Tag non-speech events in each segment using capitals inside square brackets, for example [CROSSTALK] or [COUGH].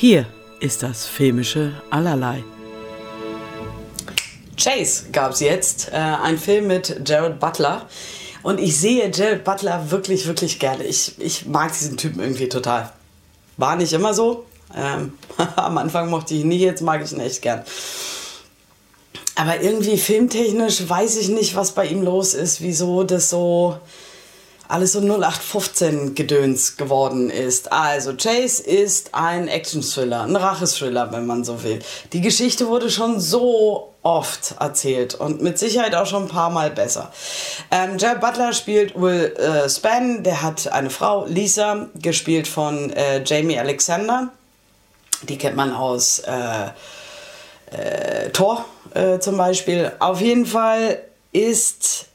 Hier ist das filmische Allerlei. Chase gab es jetzt, äh, ein Film mit Jared Butler. Und ich sehe Jared Butler wirklich, wirklich gerne. Ich, ich mag diesen Typen irgendwie total. War nicht immer so. Ähm, [LAUGHS] am Anfang mochte ich ihn nie, jetzt mag ich ihn echt gern. Aber irgendwie filmtechnisch weiß ich nicht, was bei ihm los ist, wieso das so alles so 0815 Gedöns geworden ist. Also Chase ist ein Action-Thriller, ein Rachethriller, wenn man so will. Die Geschichte wurde schon so oft erzählt und mit Sicherheit auch schon ein paar Mal besser. Ähm, Jared Butler spielt Will äh, Span, der hat eine Frau, Lisa, gespielt von äh, Jamie Alexander. Die kennt man aus äh, äh Thor äh, zum Beispiel. Auf jeden Fall ist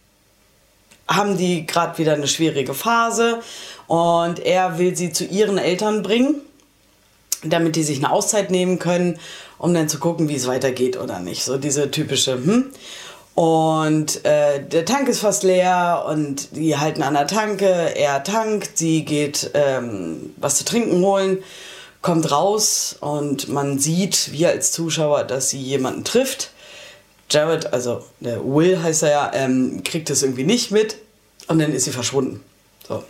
haben die gerade wieder eine schwierige Phase und er will sie zu ihren Eltern bringen, damit die sich eine Auszeit nehmen können, um dann zu gucken, wie es weitergeht oder nicht. So diese typische, hm. Und äh, der Tank ist fast leer und die halten an der Tanke. Er tankt, sie geht ähm, was zu trinken holen, kommt raus und man sieht, wir als Zuschauer, dass sie jemanden trifft Jared, also der Will heißt er ja, ähm, kriegt das irgendwie nicht mit und dann ist sie verschwunden. So.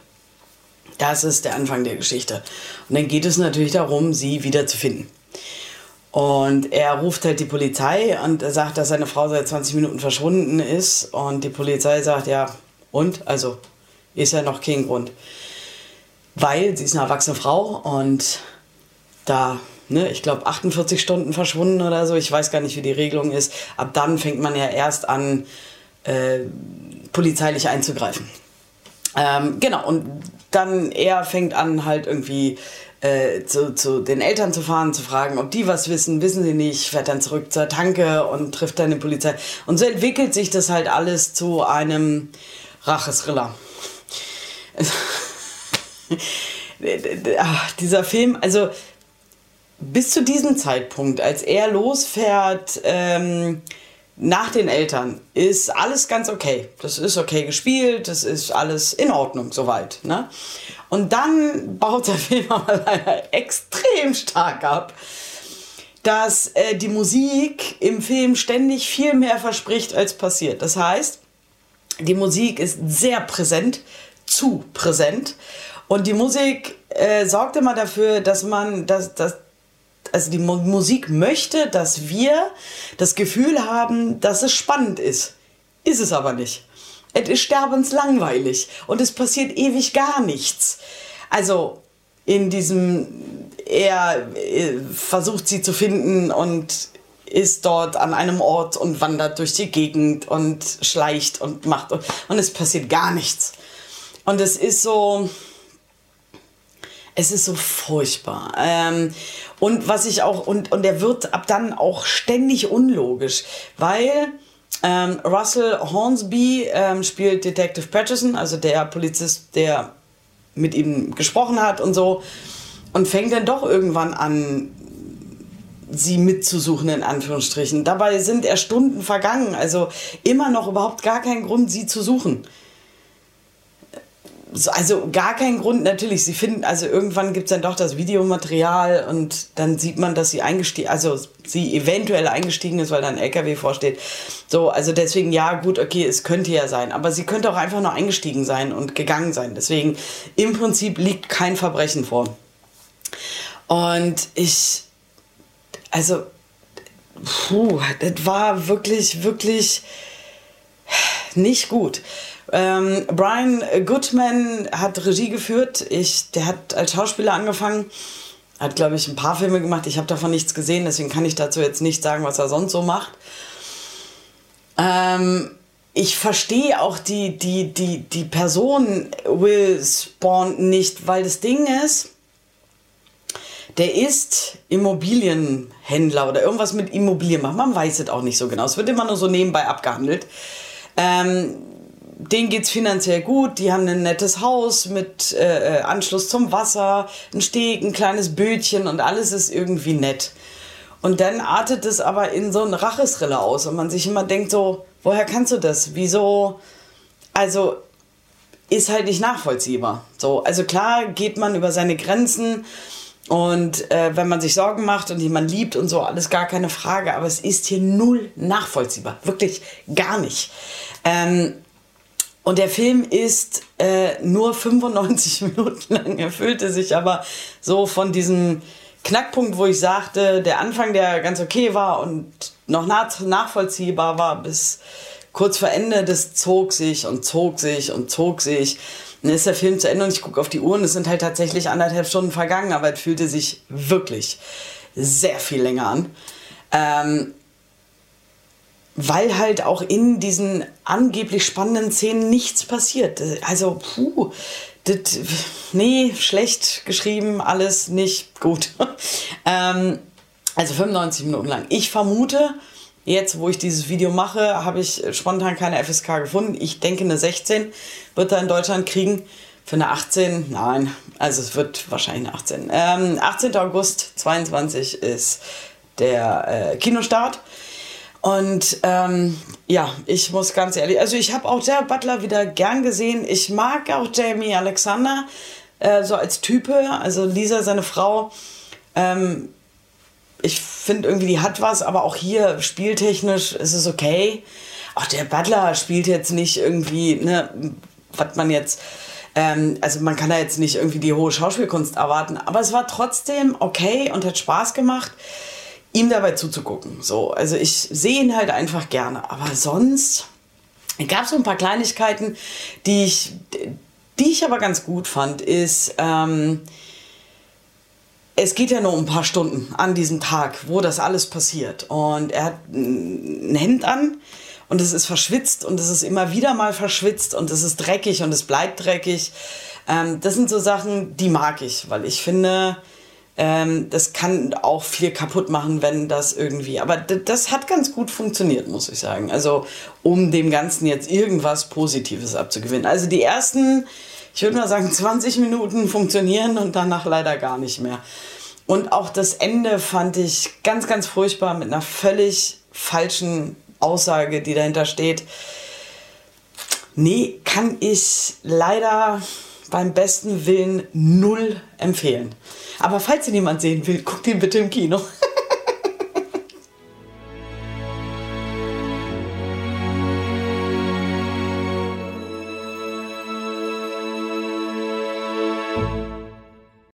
Das ist der Anfang der Geschichte. Und dann geht es natürlich darum, sie wieder zu finden. Und er ruft halt die Polizei und sagt, dass seine Frau seit 20 Minuten verschwunden ist. Und die Polizei sagt, ja, und? Also ist ja noch kein Grund. Weil sie ist eine erwachsene Frau und da ne, ich glaube, 48 Stunden verschwunden oder so. Ich weiß gar nicht, wie die Regelung ist. Ab dann fängt man ja erst an, äh, polizeilich einzugreifen. Ähm, genau, und dann er fängt an, halt irgendwie äh, zu, zu den Eltern zu fahren, zu fragen, ob die was wissen, wissen sie nicht, fährt dann zurück zur Tanke und trifft dann die Polizei. Und so entwickelt sich das halt alles zu einem Rachesriller. [LAUGHS] dieser Film, also bis zu diesem Zeitpunkt, als er losfährt ähm, nach den Eltern, ist alles ganz okay. Das ist okay gespielt, das ist alles in Ordnung soweit. Ne? Und dann baut der [LAUGHS] Film aber leider extrem stark ab, dass äh, die Musik im Film ständig viel mehr verspricht, als passiert. Das heißt, die Musik ist sehr präsent, zu präsent. Und die Musik äh, sorgt immer dafür, dass man, dass, dass, also die Musik möchte, dass wir das Gefühl haben, dass es spannend ist. Ist es aber nicht. Es ist sterbenslangweilig und es passiert ewig gar nichts. Also in diesem, er äh, versucht sie zu finden und ist dort an einem Ort und wandert durch die Gegend und schleicht und macht und, und es passiert gar nichts. Und es ist so, es ist so furchtbar. Ähm, und was ich auch, und, und der wird ab dann auch ständig unlogisch, weil ähm, Russell Hornsby ähm, spielt Detective Patterson, also der Polizist, der mit ihm gesprochen hat und so, und fängt dann doch irgendwann an, sie mitzusuchen, in Anführungsstrichen. Dabei sind er Stunden vergangen, also immer noch überhaupt gar kein Grund, sie zu suchen also gar kein Grund natürlich. Sie finden, also irgendwann gibt es dann doch das Videomaterial und dann sieht man, dass sie eingestiegen, also sie eventuell eingestiegen ist, weil da ein LKW vorsteht. So, also deswegen, ja, gut, okay, es könnte ja sein. Aber sie könnte auch einfach nur eingestiegen sein und gegangen sein. Deswegen, im Prinzip liegt kein Verbrechen vor. Und ich, also, puh, das war wirklich, wirklich nicht gut. Ähm, Brian Goodman hat Regie geführt. Ich, der hat als Schauspieler angefangen. Hat, glaube ich, ein paar Filme gemacht. Ich habe davon nichts gesehen, deswegen kann ich dazu jetzt nicht sagen, was er sonst so macht. Ähm, ich verstehe auch die, die, die, die Person Will Spawn nicht, weil das Ding ist, der ist Immobilienhändler oder irgendwas mit Immobilien macht. Man weiß es auch nicht so genau. Es wird immer nur so nebenbei abgehandelt. Ähm, denen geht es finanziell gut, die haben ein nettes Haus mit äh, äh, Anschluss zum Wasser, ein Steg, ein kleines Bötchen und alles ist irgendwie nett. Und dann artet es aber in so einen Rachesrille aus und man sich immer denkt so, woher kannst du das? Wieso? Also ist halt nicht nachvollziehbar. So, also klar geht man über seine Grenzen, Und äh, wenn man sich Sorgen macht und jemand liebt und so, alles gar keine Frage. Aber es ist hier null nachvollziehbar. Wirklich gar nicht. Ähm, und der Film ist äh, nur 95 [LAUGHS] Minuten lang. Er fühlte sich aber so von diesem Knackpunkt, wo ich sagte, der Anfang, der ganz okay war und noch nach nachvollziehbar war, bis kurz vor Ende, das zog sich und zog sich und zog sich. Dann ist der Film zu Ende und ich gucke auf die Uhr und es sind halt tatsächlich anderthalb Stunden vergangen, aber es fühlte sich wirklich sehr viel länger an. Ähm, weil halt auch in diesen angeblich spannenden Szenen nichts passiert. Also, puh, das, nee, schlecht geschrieben, alles nicht gut. [LAUGHS] ähm, also 95 Minuten lang. Ich vermute, Jetzt, wo ich dieses Video mache, habe ich spontan keine FSK gefunden. Ich denke, eine 16 wird er in Deutschland kriegen. Für eine 18, nein, also es wird wahrscheinlich eine 18. Ähm, 18. August 22 ist der äh, Kinostart. Und ähm, ja, ich muss ganz ehrlich, also ich habe auch der Butler wieder gern gesehen. Ich mag auch Jamie Alexander äh, so als Type. Also Lisa, seine Frau, ähm, ich finde irgendwie, die hat was, aber auch hier spieltechnisch ist es okay. Auch der Butler spielt jetzt nicht irgendwie, ne, was man jetzt, ähm, also man kann da jetzt nicht irgendwie die hohe Schauspielkunst erwarten, aber es war trotzdem okay und hat Spaß gemacht, ihm dabei zuzugucken. So, also ich sehe ihn halt einfach gerne, aber sonst gab es so ein paar Kleinigkeiten, die ich, die ich aber ganz gut fand, ist, ähm, es geht ja nur um ein paar Stunden an diesem Tag, wo das alles passiert. Und er hat ein Hemd an und es ist verschwitzt und es ist immer wieder mal verschwitzt und es ist dreckig und es bleibt dreckig. Ähm, das sind so Sachen, die mag ich, weil ich finde, ähm, das kann auch viel kaputt machen, wenn das irgendwie. Aber das hat ganz gut funktioniert, muss ich sagen. Also, um dem Ganzen jetzt irgendwas Positives abzugewinnen. Also, die ersten ich würde mal sagen, 20 Minuten funktionieren und danach leider gar nicht mehr. Und auch das Ende fand ich ganz, ganz furchtbar mit einer völlig falschen Aussage, die dahinter steht. Nee, kann ich leider beim besten Willen null empfehlen. Aber falls ihn jemand sehen will, guckt ihn bitte im Kino.